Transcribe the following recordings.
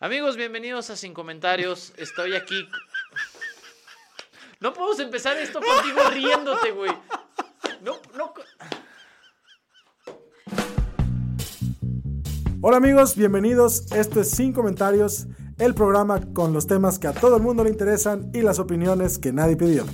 Amigos, bienvenidos a Sin Comentarios. Estoy aquí. No podemos empezar esto contigo riéndote, güey. No, no. Hola amigos, bienvenidos. Esto es Sin Comentarios, el programa con los temas que a todo el mundo le interesan y las opiniones que nadie pidió.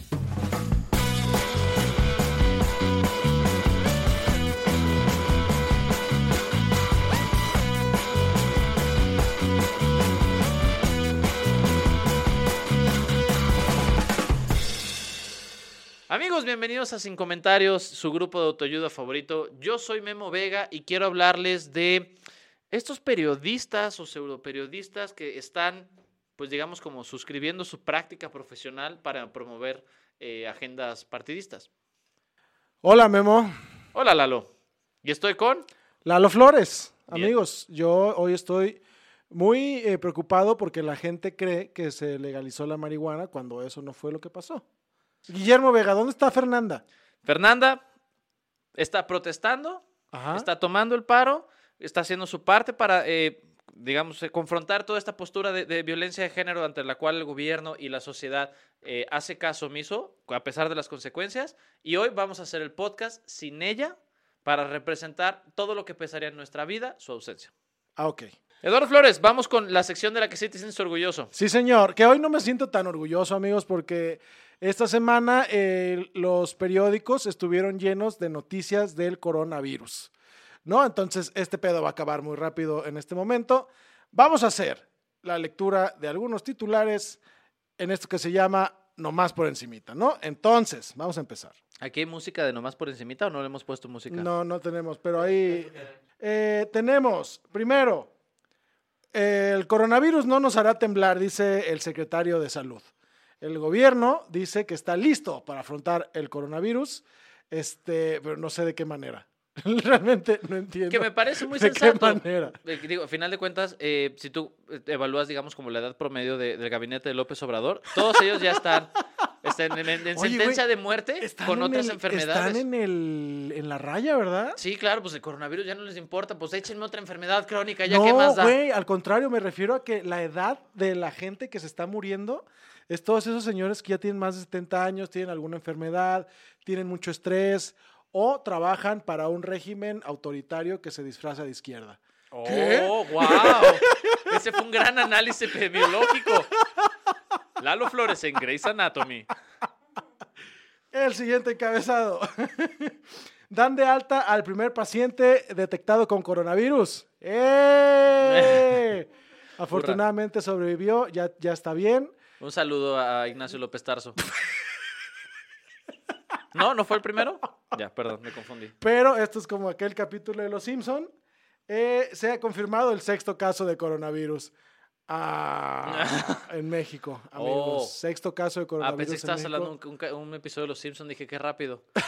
Amigos, bienvenidos a Sin Comentarios, su grupo de autoayuda favorito. Yo soy Memo Vega y quiero hablarles de estos periodistas o pseudoperiodistas que están, pues digamos, como suscribiendo su práctica profesional para promover eh, agendas partidistas. Hola Memo. Hola Lalo. Y estoy con... Lalo Flores. Bien. Amigos, yo hoy estoy muy eh, preocupado porque la gente cree que se legalizó la marihuana cuando eso no fue lo que pasó. Guillermo Vega, ¿dónde está Fernanda? Fernanda está protestando, Ajá. está tomando el paro, está haciendo su parte para, eh, digamos, eh, confrontar toda esta postura de, de violencia de género ante la cual el gobierno y la sociedad eh, hace caso omiso, a pesar de las consecuencias. Y hoy vamos a hacer el podcast sin ella para representar todo lo que pesaría en nuestra vida, su ausencia. Ah, ok. Eduardo Flores, vamos con la sección de la que sí te sientes orgulloso. Sí, señor. Que hoy no me siento tan orgulloso, amigos, porque esta semana eh, los periódicos estuvieron llenos de noticias del coronavirus. ¿No? Entonces, este pedo va a acabar muy rápido en este momento. Vamos a hacer la lectura de algunos titulares en esto que se llama Nomás por encimita, ¿no? Entonces, vamos a empezar. ¿Aquí hay música de nomás por encimita o no le hemos puesto música? No, no tenemos, pero ahí eh, tenemos, primero, el coronavirus no nos hará temblar, dice el secretario de Salud. El gobierno dice que está listo para afrontar el coronavirus, este, pero no sé de qué manera. Realmente no entiendo. Que me parece muy ¿De sensato. qué manera? Digo, a final de cuentas, eh, si tú eh, evalúas, digamos, como la edad promedio de- del gabinete de López Obrador, todos ellos ya están, están en, en- en Oye, sentencia de muerte con en otras el- enfermedades. Están en, el, en la raya, ¿verdad? Sí, claro, pues el coronavirus ya no les importa, pues échenme otra enfermedad crónica, ya no, qué más da. güey, al contrario, me refiero a que la edad de la gente que se está muriendo es todos esos señores que ya tienen más de 70 años, tienen alguna enfermedad, tienen mucho estrés o trabajan para un régimen autoritario que se disfraza de izquierda. ¿Qué? ¡Oh, wow! Ese fue un gran análisis epidemiológico. Lalo Flores en Grey's Anatomy. El siguiente encabezado. Dan de alta al primer paciente detectado con coronavirus. ¡Eh! Afortunadamente sobrevivió, ya, ya está bien. Un saludo a Ignacio López Tarso. ¿No? ¿No fue el primero? Ya, perdón, me confundí. Pero esto es como aquel capítulo de Los Simpson. Eh, se ha confirmado el sexto caso de coronavirus ah, en México, amigos. Oh. Sexto caso de Ah, coronavirus. pensé que en estabas hablando de un, un episodio de Los Simpsons. Dije, qué rápido.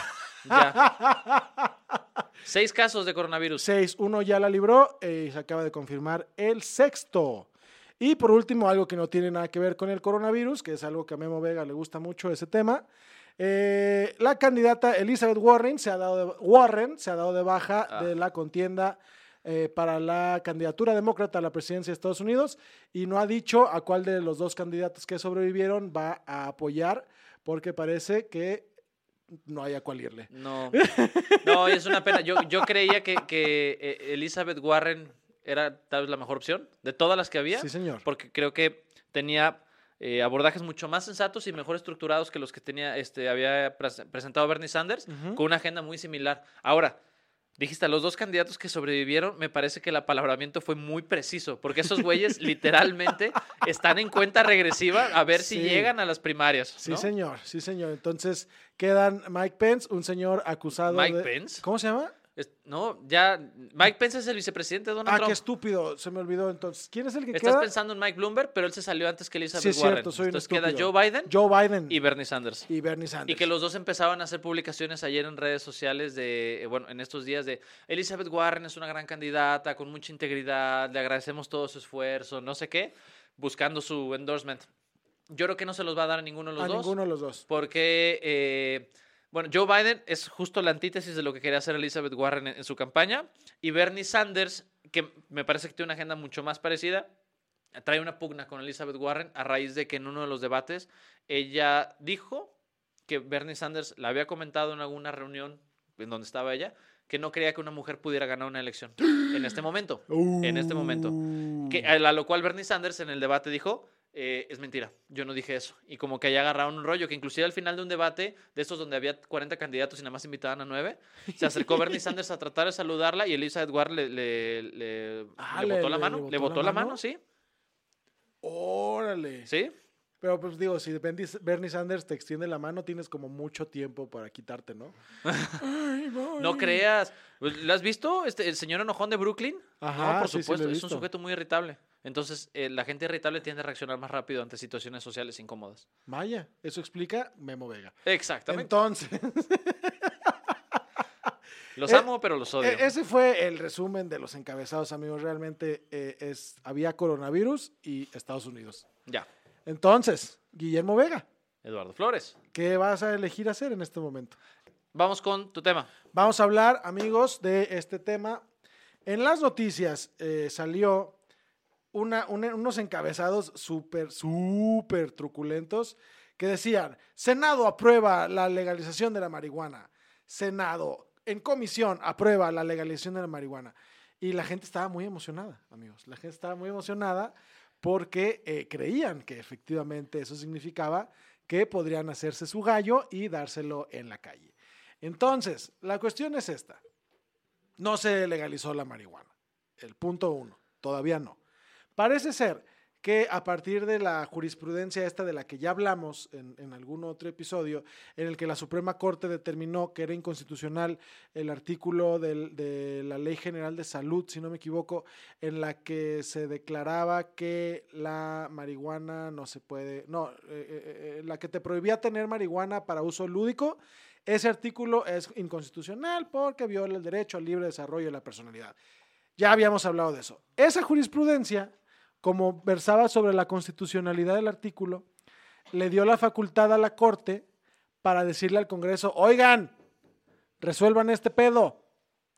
Ya. Seis casos de coronavirus. Seis, uno ya la libró eh, y se acaba de confirmar el sexto. Y por último, algo que no tiene nada que ver con el coronavirus, que es algo que a Memo Vega le gusta mucho ese tema. eh, la candidata Elizabeth Warren se ha dado de, Warren se ha dado de baja Ah. de la contienda eh, para la candidatura demócrata a la presidencia de Estados Unidos y no ha dicho a cuál de los dos candidatos que sobrevivieron va a apoyar porque parece que no hay a cuál irle. No. No, es una pena. Yo, yo creía que, que eh, Elizabeth Warren era tal vez la mejor opción de todas las que había. Sí, señor. Porque creo que tenía eh, abordajes mucho más sensatos y mejor estructurados que los que tenía, este, había pres- presentado Bernie Sanders, con una agenda muy similar. Ahora, dijiste a los dos candidatos que sobrevivieron, me parece que el apalabramiento fue muy preciso, porque esos güeyes literalmente están en cuenta regresiva a ver si llegan a las primarias. Sí, señor, sí, señor. Entonces quedan Mike Pence, un señor acusado Mike de... Pence. ¿Cómo se llama? No, ya. Mike Pence es el vicepresidente de Donald Ah, qué Trump. estúpido, se me olvidó entonces. ¿Quién es el que Estás queda? pensando en Mike Bloomberg, pero él se salió antes que Elizabeth Sí, es Warren. cierto, soy un Entonces queda estúpido. Joe Biden Joe Biden y Bernie Sanders. y Bernie Sanders. Y que los dos empezaban a hacer publicaciones ayer en redes sociales de, eh, bueno, en estos días de Elizabeth Warren es una gran candidata, con mucha integridad, le agradecemos todo su esfuerzo, no sé qué, buscando su endorsement. Yo creo que no se los va a dar a ninguno de los a dos. ninguno de los dos. Porque, eh, bueno, Joe Biden es justo la antítesis de lo que quería hacer Elizabeth Warren en, su campaña. Y Bernie Sanders, que me parece que tiene una agenda mucho más parecida, trae una pugna con Elizabeth Warren a raíz de que en uno de los debates ella dijo que Bernie Sanders la había comentado en alguna reunión en donde estaba ella, que no creía que una mujer pudiera ganar una elección en este momento. En este momento. Que, a lo cual Bernie Sanders en el debate dijo, eh, es mentira, yo no dije eso. Y como que ahí agarraron un rollo, que inclusive al final de un debate, de estos donde había 40 candidatos y nada más invitaban a 9, se acercó Bernie Sanders a tratar de saludarla y Elizabeth Warren le, le, le- Ah, le botó la mano. le botó la mano. sí. Órale. Sí. Pero pues digo, si Bernie Sanders te extiende la mano, tienes como mucho tiempo para quitarte, ¿no? Ay, No creas. Pues, ¿Lo has visto? Este, el señor enojón de Brooklyn. Ajá, no, por sí, sí, lo he supuesto. es un sujeto muy irritable. Entonces, eh, la gente irritable tiende a reaccionar más rápido ante situaciones sociales incómodas. Vaya, eso explica Memo Vega. Exactamente. Entonces, los eh, amo, pero los odio. e- ese fue el resumen de los encabezados, amigos. Realmente eh, es, había coronavirus y Estados Unidos. Ya. Entonces, Guillermo Vega, Eduardo Flores. ¿qué vas a elegir hacer en este momento? Vamos con tu tema. Vamos a hablar, amigos, de este tema. En las noticias eh, salió una- una- unos encabezados súper, súper truculentos que decían, Senado aprueba la legalización de la marihuana. Senado, en comisión, aprueba la legalización de la marihuana. Y la gente estaba muy emocionada, amigos. La gente estaba muy emocionada porque eh, creían que efectivamente eso significaba que podrían hacerse su gallo y dárselo en la calle. Entonces, la cuestión es esta. No se legalizó la marihuana. El punto uno. Todavía no. Parece ser que a partir de la jurisprudencia esta de la que ya hablamos en, algún otro episodio, en el que la Suprema Corte determinó que era inconstitucional el artículo de la Ley General de Salud, si no me equivoco, en la que se declaraba que la marihuana no se puede, no, eh, eh, eh, la que te prohibía tener marihuana para uso lúdico, ese artículo es inconstitucional porque viola el derecho al libre desarrollo de la personalidad. Ya habíamos hablado de eso. Esa jurisprudencia, como versaba sobre la constitucionalidad del artículo, le dio la facultad a la Corte para decirle al Congreso, oigan, resuelvan este pedo.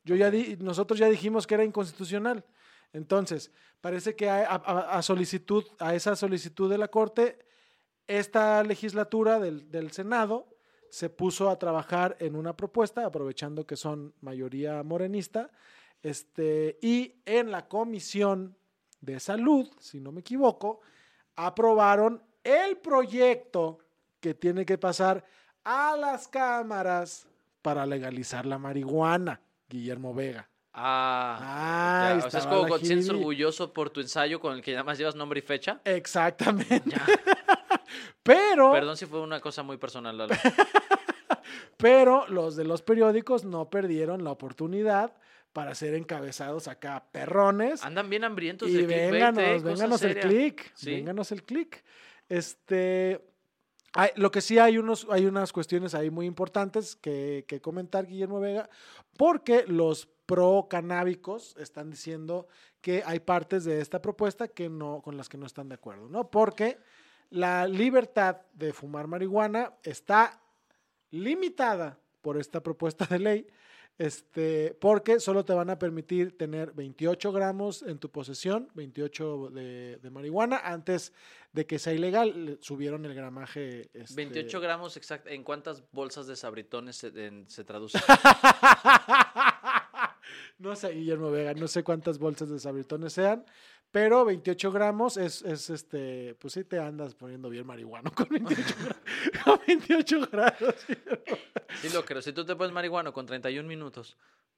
Yo ya nosotros ya dijimos que era inconstitucional. Entonces, parece que a, a- a solicitud, a esa solicitud de la Corte, esta legislatura del, del Senado se puso a trabajar en una propuesta, aprovechando que son mayoría morenista, este, y en la Comisión de Salud, si no me equivoco, aprobaron el proyecto que tiene que pasar a las cámaras para legalizar la marihuana, Guillermo Vega. Ah. Ahí ya, o sea, es como sientes jiribilla. orgulloso por tu ensayo con el que nada más llevas nombre y fecha. Exactamente. pero, Perdón si fue una cosa muy personal, Lalo. pero los de los periódicos no perdieron la oportunidad para ser encabezados acá perrones. Andan bien hambrientos y de clickbait, vénganos, eh, vénganos el click. Sí. Vénganos el click. Este. hay- lo que sí hay, unos, hay unas cuestiones ahí muy importantes que, que comentar, Guillermo Vega, porque los pro canábicos están diciendo que hay partes de esta propuesta que no, con las que no están de acuerdo, ¿no? Porque la libertad de fumar marihuana está limitada por esta propuesta de ley, este, porque solo te van a permitir tener 28 gramos en tu posesión, 28 de, de marihuana, antes de que sea ilegal, le subieron el gramaje. este, 28 gramos exacto. ¿En cuántas bolsas de sabritones se, en- se traduce? no sé, Guillermo Vega, no sé cuántas bolsas de sabritones sean, pero 28 gramos es, es este, pues sí te andas poniendo bien marihuano con 28, gra- con 28 grados. Sí, lo creo. Si tú te pones marihuano con 31 minutos.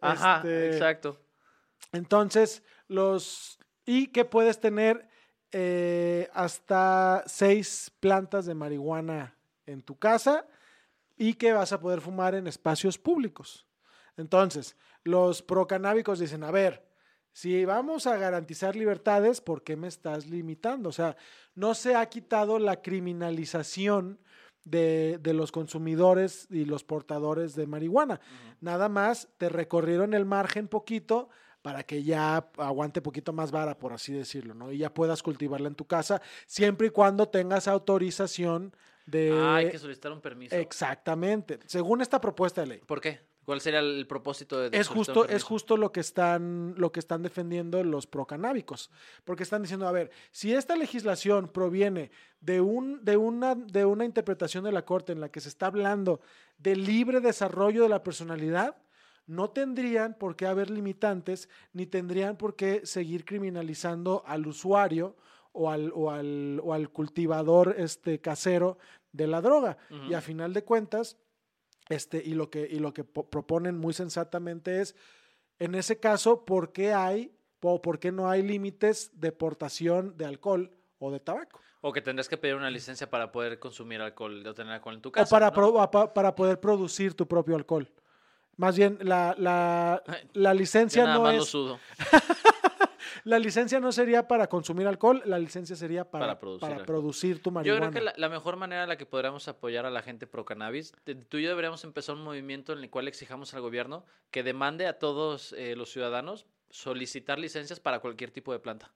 Ajá, Este, exacto. Entonces, los. Y que puedes tener eh, hasta seis plantas de marihuana en tu casa. y que vas a poder fumar en espacios públicos. Entonces, los procanábicos dicen, a ver, si vamos a garantizar libertades, ¿por qué me estás limitando? O sea, no se ha quitado la criminalización de, de los consumidores y los portadores de marihuana. Nada más te recorrieron el margen poquito para que ya aguante poquito más vara, por así decirlo, ¿no? Y ya puedas cultivarla en tu casa, siempre y cuando tengas autorización de... Ah, hay que solicitar un permiso. Exactamente, según esta propuesta de ley. ¿Por qué? ¿Cuál sería el propósito de, de Es justo, es justo lo que están, lo que están defendiendo los procanábicos. Porque están diciendo, a ver, si esta legislación proviene de, un, de, una, de una interpretación de la Corte en la que se está hablando del libre desarrollo de la personalidad, no tendrían por qué haber limitantes, ni tendrían por qué seguir criminalizando al usuario o al, o al, o al cultivador este, casero de la droga. Y a final de cuentas, este, y lo que, y lo que po- proponen muy sensatamente es, en ese caso, ¿por qué hay o por qué no hay límites de portación de alcohol o de tabaco? O que tendrás que pedir una licencia para poder consumir alcohol, o tener alcohol en tu casa. o para, ¿no? pro- a pa- para poder producir tu propio alcohol. Más bien, la, la, la Yo licencia nada no más lo es, sudo. la licencia no sería para consumir alcohol, la licencia sería para, Para producir para alcohol. producir tu Yo marihuana. creo que la, la mejor manera en la que podríamos apoyar a la gente pro cannabis, te- tú y yo deberíamos empezar un movimiento en el cual exijamos al gobierno que demande a todos eh, los ciudadanos solicitar licencias para cualquier tipo de planta.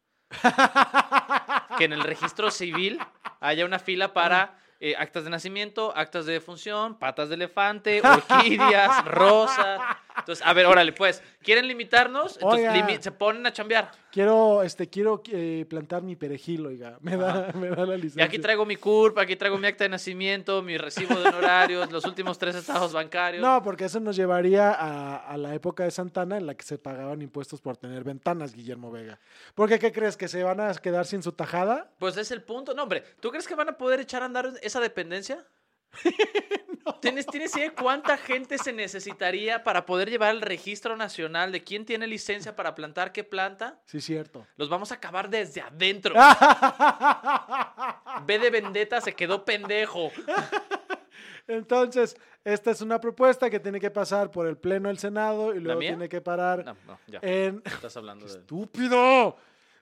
que en el registro civil haya una fila para eh, actas de nacimiento, actas de defunción, patas de elefante, orquídeas, rosas. Entonces, a ver, órale, pues, ¿quieren limitarnos? Entonces, limi- se ponen a chambear. Quiero, este, quiero eh, plantar mi perejil, oiga. Me da, me da la Y licencia. aquí traigo mi CURP, aquí traigo mi acta de nacimiento, mi recibo de honorarios, los últimos tres estados bancarios. No, porque eso nos llevaría a, a la época de Santana en la que se pagaban impuestos por tener ventanas, Guillermo Vega. Porque, ¿qué crees? ¿Que se van a quedar sin su tajada? Pues es el punto. No, hombre, ¿tú crees que van a poder echar a andar esa dependencia? ¿Tienes, ¿Tienes idea de cuánta gente se necesitaría para poder llevar el registro nacional de quién tiene licencia para plantar qué planta? Sí, cierto. Los vamos a acabar desde adentro. B de Vendetta se quedó pendejo. Entonces, esta es una propuesta que tiene que pasar por el Pleno del Senado y luego tiene que parar No, no, ya. en... Estás hablando de... ¡Estúpido!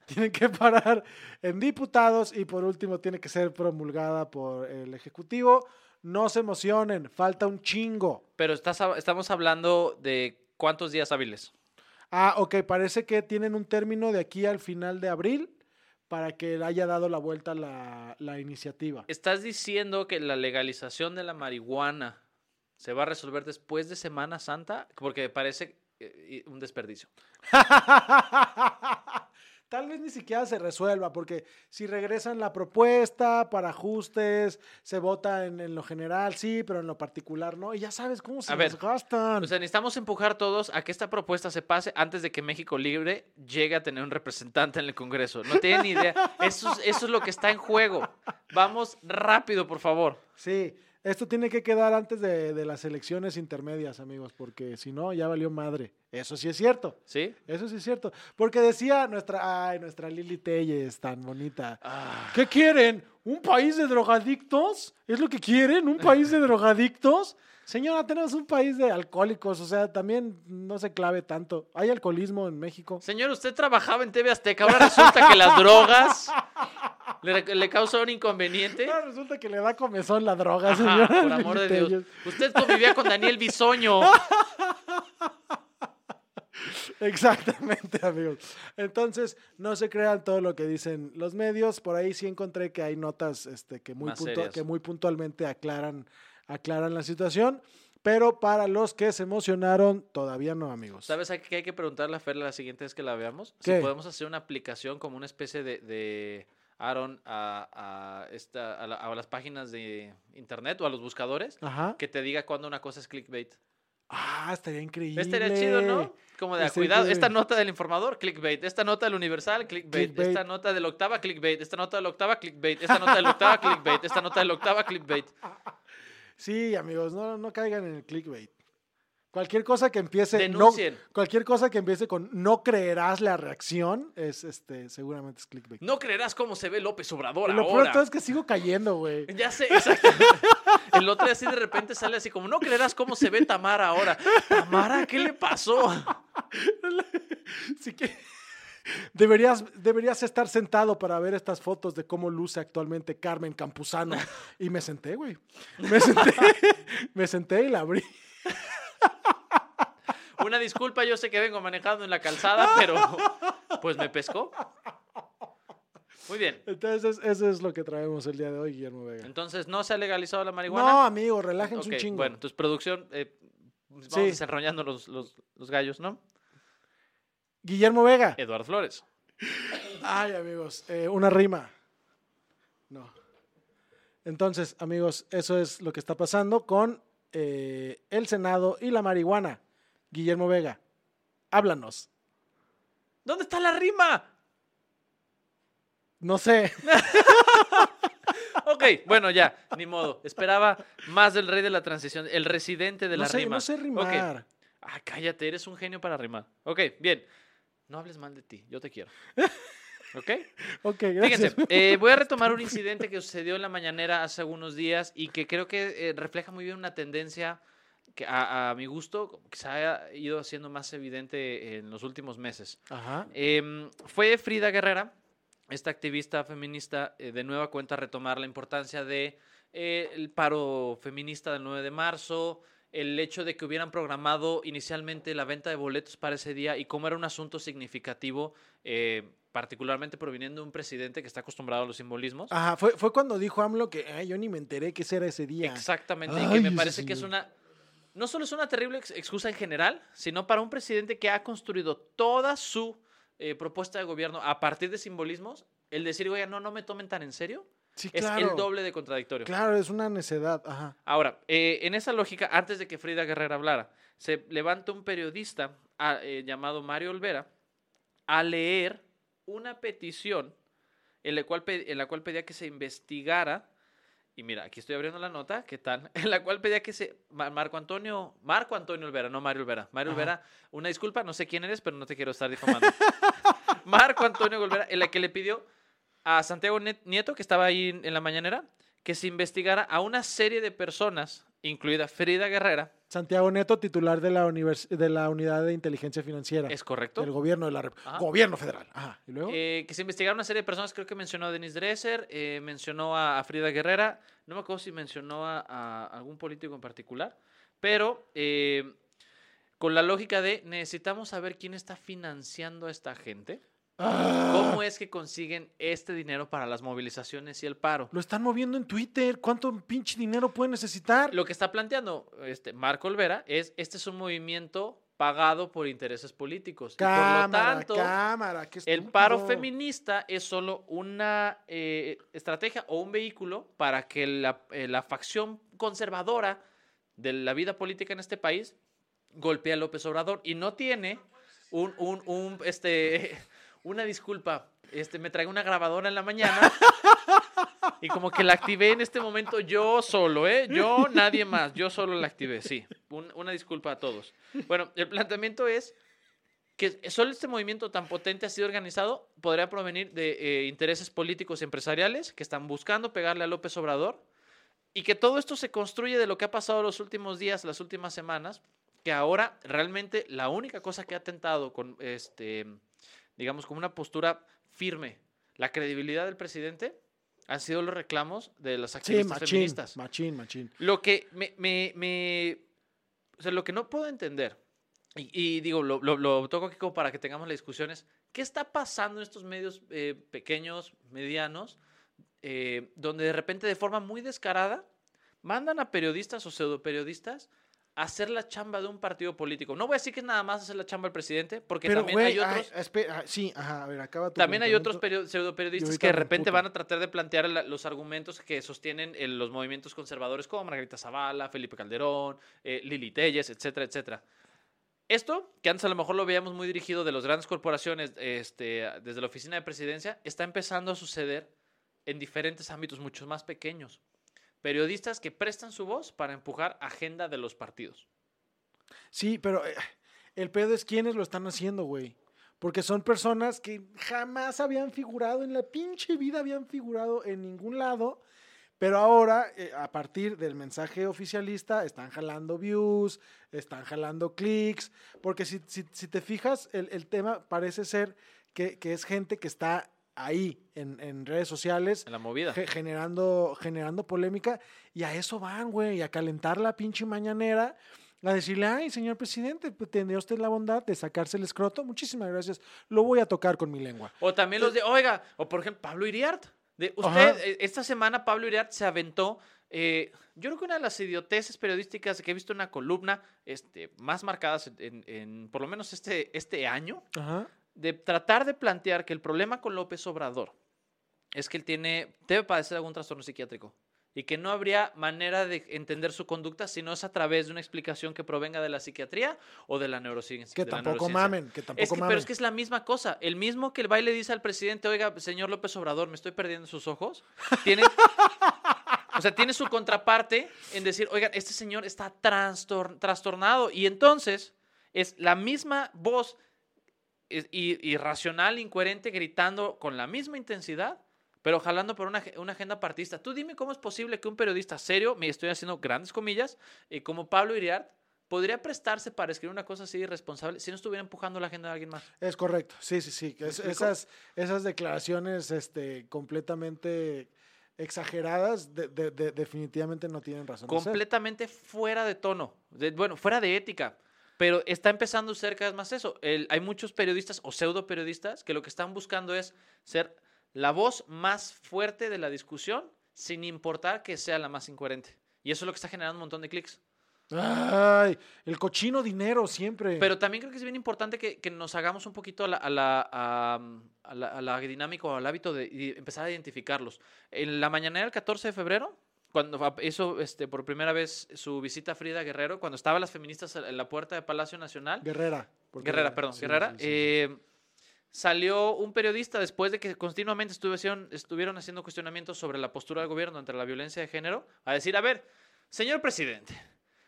Tiene que parar en diputados y por último tiene que ser promulgada por el Ejecutivo. No se emocionen, falta un chingo. Pero estás, estamos hablando de cuántos días hábiles. Ah, ok, parece que tienen un término de aquí al final de abril para que haya dado la vuelta la, la iniciativa. ¿Estás diciendo que la legalización de la marihuana se va a resolver después de Semana Santa? Porque parece eh, un desperdicio. Tal vez ni siquiera se resuelva, porque si regresan la propuesta para ajustes, se vota en, en lo general, sí, pero en lo particular no. Y ya sabes cómo se A las ver, gastan. O sea, necesitamos empujar todos a que esta propuesta se pase antes de que México Libre llegue a tener un representante en el Congreso. No tienen ni idea. Eso es, eso es lo que está en juego. Vamos rápido, por favor. Sí, esto tiene que quedar antes de, de las elecciones intermedias, amigos, porque si no, ya valió madre. Eso sí es cierto. ¿Sí? Eso sí es cierto. Porque decía nuestra, ay, nuestra Lili Telles, tan bonita. Ah, ¿Qué quieren? ¿Un país de drogadictos? ¿Es lo que quieren? ¿Un país de drogadictos? Señora, tenemos un país de alcohólicos, o sea, también no se clave tanto. ¿Hay alcoholismo en México? Señor, usted trabajaba en TV Azteca. Ahora resulta que las drogas le, le causan inconveniente. Ahora resulta que le da comezón la droga, Ajá, señora. por amor de Dios. Usted convivía con Daniel Bisoño. Exactamente, amigos. Entonces, no se crean todo lo que dicen los medios. Por ahí sí encontré que hay notas este, que, muy Más puntu- serias. que muy puntualmente aclaran, aclaran la situación. Pero para los que se emocionaron, todavía no, amigos. ¿Sabes a qué hay que preguntarle a Fer la siguiente vez que la veamos? ¿Qué? Si podemos hacer una aplicación como una especie de, de Aaron a, a esta, a, la- a las páginas de internet o a los buscadores Ajá. que te diga cuándo una cosa es clickbait. Ah, estaría increíble. Estaría chido, ¿no? Como de, ah, cuidado, increíble. esta nota del informador, clickbait. Esta nota del universal, clickbait. Clickbait. Esta nota del octava, clickbait. Esta nota del octava, clickbait. Esta nota del octava, clickbait. Esta nota del octava, clickbait. Sí, amigos, no, no caigan en el clickbait. Cualquier cosa que empiece. Denuncien. No, cualquier cosa que empiece con no creerás la reacción es este, seguramente es clickbait. No creerás cómo se ve López Obrador lo ahora. todo es que sigo cayendo, güey. Ya sé, exacto. El otro día así de repente sale así como, no creerás cómo se ve Tamara ahora. Tamara, ¿qué le pasó? Así que deberías, deberías estar sentado para ver estas fotos de cómo luce actualmente Carmen Campuzano. Y me senté, güey. Me senté, me senté y la abrí. Una disculpa, yo sé que vengo manejando en la calzada, pero pues me pescó. Muy bien. Entonces, eso es lo que traemos el día de hoy, Guillermo Vega. Entonces, ¿no se ha legalizado la marihuana? No, amigo, relájense Ok, un chingo. Bueno, entonces producción, eh, vamos Sí. desarrollando los, los, los gallos, ¿no? Guillermo Vega. Eduardo Flores. Ay, amigos, eh, una rima. No. Entonces, amigos, eso es lo que está pasando con eh, el Senado y la marihuana. Guillermo Vega, háblanos. ¿Dónde está la rima? No sé. Ok, bueno, ya, ni modo. Esperaba más del rey de la transición, el residente de no la sé, rima. no sé rimar. Ah, cállate, eres un genio para rimar. Ok, bien. No hables mal de ti, yo te quiero. ¿Ok? Ok, gracias. Fíjense, eh, voy a retomar un incidente que sucedió en la mañanera hace algunos días y que creo que eh, refleja muy bien una tendencia que a, a mi gusto que se ha ido haciendo más evidente en los últimos meses. Ajá. Em, fue Frida Guerrera, esta activista feminista, eh, de nueva cuenta retomar la importancia de eh, el paro feminista del 9 de marzo, el hecho de que hubieran programado inicialmente la venta de boletos para ese día y cómo era un asunto significativo, eh, particularmente proviniendo de un presidente que está acostumbrado a los simbolismos. Ajá, fue, fue cuando dijo AMLO que "Ay, yo ni me enteré que ese era ese día. Exactamente, y que me parece que es una... No solo es una terrible ex- excusa en general, sino para un presidente que ha construido toda su eh, propuesta de gobierno a partir de simbolismos, el decir, oiga, no, no me tomen tan en serio, Sí, es claro. el doble de contradictorio. Claro, es una necedad. Ajá. Ahora, eh, en esa lógica, antes de que Frida Guerrera hablara, se levanta un periodista a- eh, llamado Mario Olvera a leer una petición en la, cual, pe- en la cual pedía que se investigara, y mira, aquí estoy abriendo la nota, ¿qué tal? En la cual pedía que se... Ma- Marco Antonio, Marco Antonio Olvera, no Mario Olvera. Mario Ajá. Olvera, una disculpa, no sé quién eres, pero no te quiero estar difamando. Marco Antonio Olvera, en la que le pidió a Santiago Nieto, que estaba ahí en la mañanera, que se investigara a una serie de personas, incluida Frida Guerrera, Santiago Neto, titular de la, univers- de la Unidad de Inteligencia Financiera es correcto, del gobierno de la Rep- Ajá. Gobierno federal. Ajá. ¿Y luego? eh, que se investigara una serie de personas, creo que mencionó a Denise Dresser, eh, mencionó a, a Frida Guerrera, no me acuerdo si mencionó a, a algún político en particular, pero eh, con la lógica de necesitamos saber quién está financiando a esta gente, cómo es que consiguen este dinero para las movilizaciones y el paro. Lo están moviendo en Twitter. ¿Cuánto pinche dinero puede necesitar? Lo que está planteando este Marco Olvera es este es un movimiento pagado por intereses políticos. y por lo tanto, cámara. el paro feminista es solo una eh, estrategia o un vehículo para que la, eh, la facción conservadora de la vida política en este país golpee a López Obrador y no tiene un, un, un, este, una disculpa. Este, me traigo una grabadora en la mañana y como que la activé en este momento yo solo, ¿eh? Yo, nadie más, yo solo la activé, sí. Un- una disculpa a todos. Bueno, el planteamiento es que solo este movimiento tan potente ha sido organizado podría provenir de eh, intereses políticos y empresariales que están buscando pegarle a López Obrador y que todo esto se construye de lo que ha pasado los últimos días, las últimas semanas, que ahora realmente la única cosa que ha tentado con este, digamos, con una postura firme, la credibilidad del presidente, han sido los reclamos de las Sí, activistas machín, feministas. machín, machín. Lo que me, me, me- o sea, lo que no puedo entender, y, y digo, lo, lo, lo toco aquí como para que tengamos la discusión, es qué está pasando en estos medios eh, pequeños, medianos, eh, donde de repente de forma muy descarada mandan a periodistas o pseudoperiodistas a hacer la chamba de un partido político. No voy a decir que es nada más hacer la chamba del presidente, porque Pero, también hay otros... ay, espera, ah, sí, ajá, a ver, acaba También hay otros planteamiento. perio- pseudoperiodistas ahorita que de repente van a tratar de plantear la- los argumentos que sostienen eh, los movimientos conservadores como Margarita Zavala, Felipe Calderón, eh, Lili Telles, etcétera, etcétera. Esto, que antes a lo mejor lo veíamos muy dirigido de las grandes corporaciones este, desde la oficina de presidencia, está empezando a suceder en diferentes ámbitos mucho más pequeños. Periodistas que prestan su voz para empujar agenda de los partidos. Sí, pero eh, el pedo es quiénes lo están haciendo, güey. Porque son personas que jamás habían figurado en la pinche vida, habían figurado en ningún lado. Pero ahora, eh, a partir del mensaje oficialista, están jalando views, están jalando clics. Porque si, si- si te fijas, el, el tema parece ser que, que es gente que está ahí en, en redes sociales En la movida. ge- generando, generando polémica. Y a eso van, güey, a calentar la pinche mañanera. A decirle, ay, señor presidente, pues, tendría usted la bondad de sacarse el escroto. Muchísimas gracias. Lo voy a tocar con mi lengua. O también los de, oiga, o por ejemplo, Pablo Iriart. De, usted, Ajá. eh, esta semana Pablo Iriart se aventó, eh, yo creo que una de las idioteces periodísticas que he visto en una columna este, más marcadas en, en por lo menos este, este año, Ajá. De tratar de plantear que el problema con López Obrador es que él tiene, debe padecer algún trastorno psiquiátrico y que no habría manera de entender su conducta si no es a través de una explicación que provenga de la psiquiatría o de la neurociencia. Que tampoco mamen, que tampoco Es que, mamen. pero es que es la misma cosa. El mismo que el baile dice al presidente, oiga, señor López Obrador, me estoy perdiendo sus ojos. Tiene, o sea, tiene su contraparte en decir, oigan, este señor está trastor- trastornado. Y entonces es la misma voz irracional, incoherente, gritando con la misma intensidad, pero jalando por una, ag- una agenda partista. Tú dime cómo es posible que un periodista serio, me estoy haciendo grandes comillas, eh, como Pablo Iriart, podría prestarse para escribir una cosa así irresponsable si no estuviera empujando la agenda de alguien más. Es correcto, sí, sí, sí. es- esas, esas declaraciones este, completamente exageradas de- de- de- definitivamente no tienen razón. de completamente fuera de tono, de- bueno, fuera de ética. Pero está empezando a ser cada vez más eso. El- hay muchos periodistas o pseudo periodistas que lo que están buscando es ser la voz más fuerte de la discusión sin importar que sea la más incoherente. Y eso es lo que está generando un montón de clics. Ay, el cochino dinero siempre. Pero también creo que es bien importante que, que nos hagamos un poquito a la, a la, a, a la, a la dinámica o al hábito de, de empezar a identificarlos. En la mañanera del 14 de febrero, cuando hizo este, por primera vez su visita a Frida Guerrero, cuando estaban las feministas en la puerta de Palacio Nacional, Guerrera. Guerrera, perdón, sí, Guerrera, sí, sí. eh, salió un periodista después de que continuamente estuvieron, estuvieron haciendo cuestionamientos sobre la postura del gobierno ante la violencia de género, a decir, a ver, señor presidente,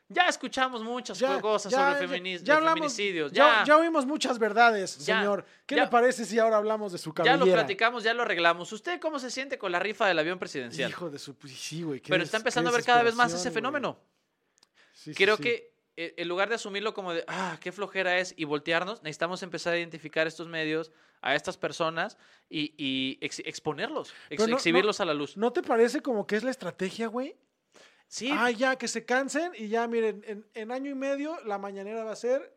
ya escuchamos muchas Ya, cosas ya, sobre ya- feminis- ya de hablamos- feminicidios, Ya, ya, ya oímos muchas verdades, Ya, señor. ¿Qué ya. le parece si ahora hablamos de su ya cabellera? lo platicamos, ya lo arreglamos. ¿Usted cómo se siente con la rifa del avión presidencial? Hijo de su... Sí, güey. Pero está empezando a ver cada vez más ese fenómeno. Sí, Creo sí. que eh, en lugar de asumirlo como de, ah, qué flojera es y voltearnos, necesitamos empezar a identificar estos medios, a estas personas y, y ex- exponerlos, ex- Pero no- exhibirlos a la luz. ¿No te parece como que es la estrategia, güey? Sí, Ah, ya, que se cansen y ya, miren, en, en año y medio la mañanera va a ser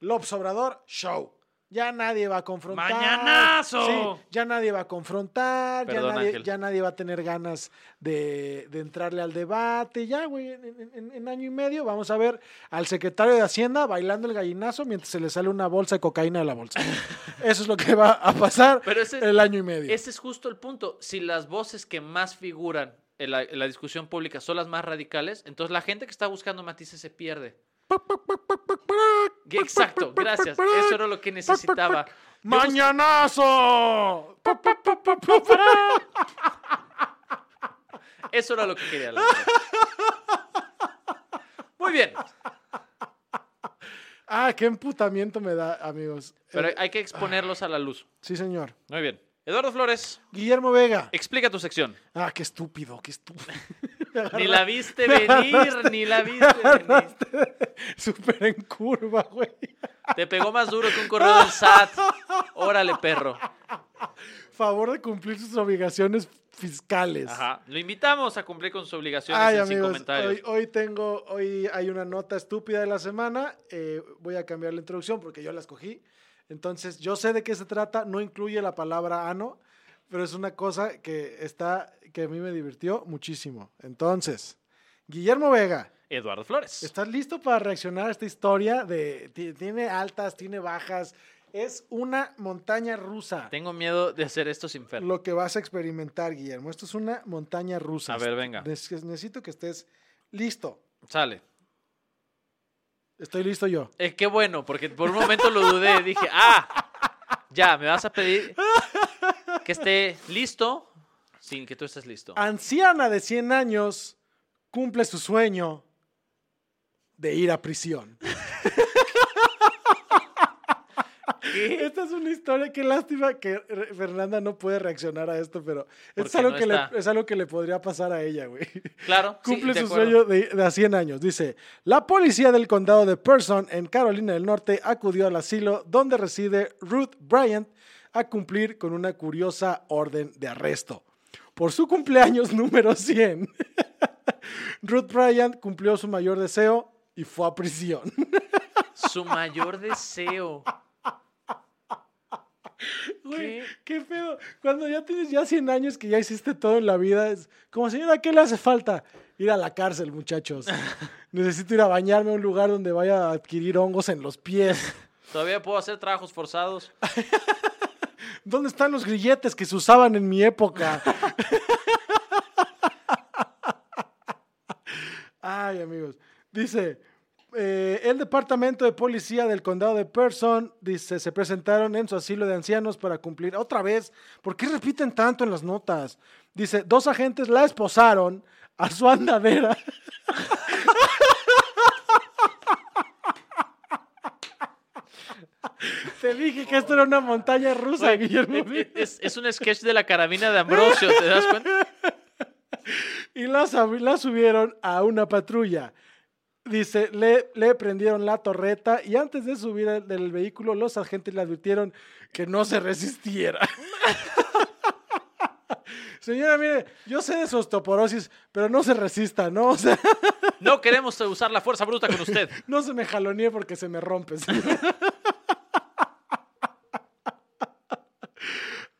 López Obrador Show. Ya nadie va a confrontar. ¡Mañanazo! Sí, ya nadie va a confrontar, ya nadie, Ángel. ya nadie va a tener ganas de, de entrarle al debate. Ya, güey, en, en- en año y medio vamos a ver al secretario de Hacienda bailando el gallinazo mientras se le sale una bolsa de cocaína de la bolsa. Eso es lo que va a pasar Pero ese es- el año y medio. ese es justo el punto. Si las voces que más figuran en la, en la discusión pública son las más radicales, entonces la gente que está buscando matices se pierde. Exacto, gracias. Eso era lo que necesitaba. ¡Mañanazo! Eso era lo que quería. la. Muy bien, Ah, qué emputamiento me da, amigos. pero Eh, hay que exponerlos a la luz. sí, señor. Muy bien. Eduardo Flores, Guillermo Vega. explica tu sección. Ah, qué estúpido, qué estúpido. Ni la viste venir, ni la viste venir. Súper en curva, güey. Te pegó más duro que un correo del SAT. Órale, perro. Favor de cumplir sus obligaciones fiscales. Ajá. Lo invitamos a cumplir con sus obligaciones Ay, en sin comentarios. hoy, hoy tengo, hoy hay una nota estúpida de la semana. eh, voy a cambiar la introducción porque yo la escogí. Entonces, yo sé de qué se trata. No incluye la palabra ano, pero es una cosa que está, que a mí me divirtió muchísimo. Entonces, Guillermo Vega, Eduardo Flores. ¿estás listo para reaccionar a esta historia? De, ti- tiene altas, tiene bajas. Es una montaña rusa. Tengo miedo de hacer esto sin Fer. Lo que vas a experimentar, Guillermo. Esto es una montaña rusa. A ver, venga. Neces- Necesito que estés listo. Sale. Estoy listo yo. Eh, qué bueno, porque por un momento lo dudé. Dije, ah, ya, me vas a pedir que esté listo sin que tú estés listo. Anciana de 100 años cumple su sueño de ir a prisión. ¿Qué? Esta es una historia, qué lástima que Fernanda no puede reaccionar a esto, pero es algo, no que le, es algo que le podría pasar a ella, güey. Claro. Cumple su acuerdo. sueño de, de a 100 años. Dice, la policía del condado de Person en Carolina del Norte acudió al asilo donde reside Ruth Bryant a cumplir con una curiosa orden de arresto. Por su cumpleaños número 100, Ruth Bryant cumplió su mayor deseo y fue a prisión. Su mayor deseo. Güey, ¿Qué? ¿Qué pedo? Cuando ya tienes ya 100 años que ya hiciste todo en la vida, es como, señora, ¿qué le hace falta? Ir a la cárcel, muchachos. Necesito ir a bañarme a un lugar donde vaya a adquirir hongos en los pies. Todavía puedo hacer trabajos forzados. ¿Dónde están los grilletes que se usaban en mi época? Ay, amigos. Dice, eh, el departamento de policía del condado de Person, dice, se presentaron en su asilo de ancianos para cumplir. Otra vez, ¿por qué repiten tanto en las notas? Dice, dos agentes la esposaron a su andadera. Te dije que esto era una montaña rusa, Güey, Guillermo. eh, Es, es un sketch de la carabina de Ambrosio, ¿te das cuenta? y la subieron a una patrulla. Dice, le, le prendieron la torreta y antes de subir del vehículo, los agentes le advirtieron que no se resistiera. Señora, mire, yo sé de su osteoporosis, pero no se resista, ¿no? O sea, No queremos usar la fuerza bruta con usted. no se me jalonee porque se me rompe. señora.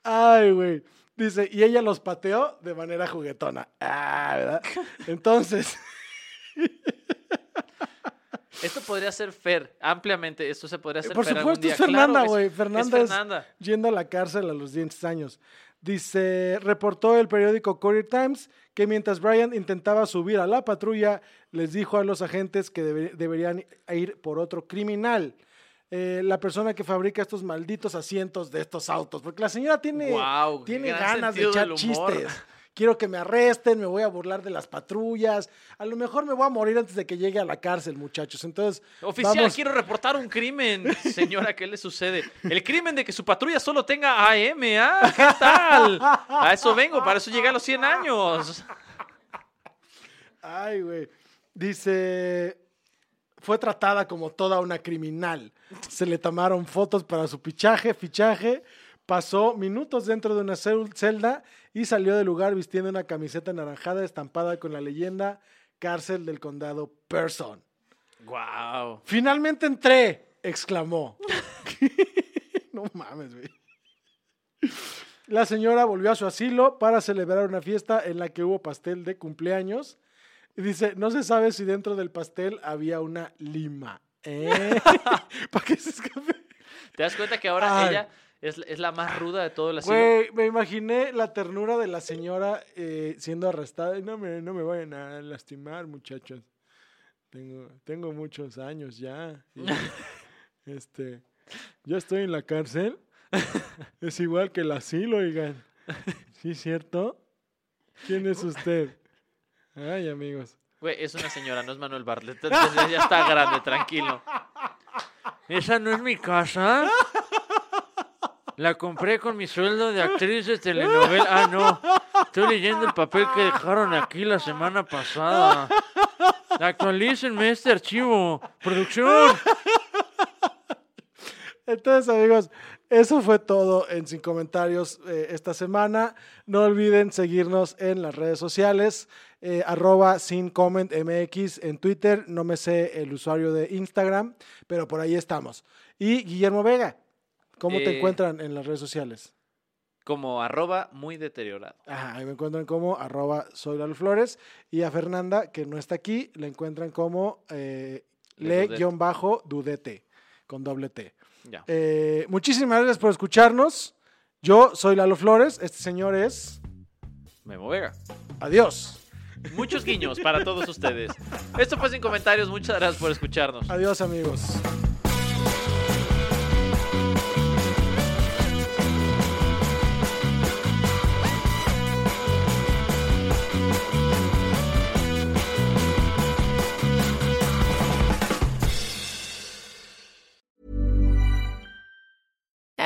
Ay, güey. Dice, y ella los pateó de manera juguetona. Ah, ¿verdad? Entonces, Esto podría ser Fer, ampliamente. Esto se podría hacer por Fer supuesto, es Fernanda, Claro, güey. es Fernanda es, yendo a la cárcel a los 10 años. Dice, reportó el periódico Courier Times que mientras Brian intentaba subir a la patrulla, les dijo a los agentes que debe- deberían ir por otro criminal. Eh, la persona que fabrica estos malditos asientos de estos autos. Porque la señora tiene, tiene ganas de echar chistes. Quiero que me arresten, me voy a burlar de las patrullas. A lo mejor me voy a morir antes de que llegue a la cárcel, muchachos. Entonces, Oficial, vamos- quiero reportar un crimen. Señora, ¿qué le sucede? El crimen de que su patrulla solo tenga AM, ¿ah? ¿Qué tal? A eso vengo, para eso llegué a los 100 años. Ay, güey. Dice, fue tratada como toda una criminal. Se le tomaron fotos para su pichaje, fichaje. Pasó minutos dentro de una cel- celda y salió del lugar vistiendo una camiseta anaranjada estampada con la leyenda Cárcel del Condado Person. Wow. Finalmente entré, exclamó. no mames, güey. La señora volvió a su asilo para celebrar una fiesta en la que hubo pastel de cumpleaños. Y dice, no se sabe si dentro del pastel había una lima. ¿eh? ¿Para qué se escape? ¿Te das cuenta que ahora Ay. ella es, es la más ruda de todo el asilo? Güey, me imaginé la ternura de la señora eh, siendo arrestada. Y No me, no me vayan a lastimar, muchachos. Tengo, tengo muchos años ya. y, este, ya estoy en la cárcel. Es igual que el asilo, oigan. ¿Sí, cierto? ¿Quién es usted? Ay, amigos. Güey, es una señora, no es Manuel Bartlett. Entonces ya está grande, tranquilo. ¿Esa no es mi casa? La compré con mi sueldo de actriz de telenovela. Ah, no. Estoy leyendo el papel que dejaron aquí la semana pasada. Actualícenme este archivo. Producción. Entonces, amigos, eso fue todo en Sin Comentarios eh, esta semana. No olviden seguirnos en las redes sociales, eh, arroba sin comment en Twitter. No me sé el usuario de Instagram, pero por ahí estamos. Y Guillermo Vega, ¿cómo te Eh, encuentran en las redes sociales? Como arroba muy deteriorado. Ajá, ahí me encuentran como arroba soy Lalo Flores. Y a Fernanda, que no está aquí, la encuentran como eh, De Dudete. le-dudete, con doble T. Ya. Eh, muchísimas gracias por escucharnos. Yo soy Lalo Flores, este señor es... Memo Vega. Adiós. Muchos guiños para todos ustedes. Esto fue sin comentarios. Muchas gracias por escucharnos. Adiós amigos.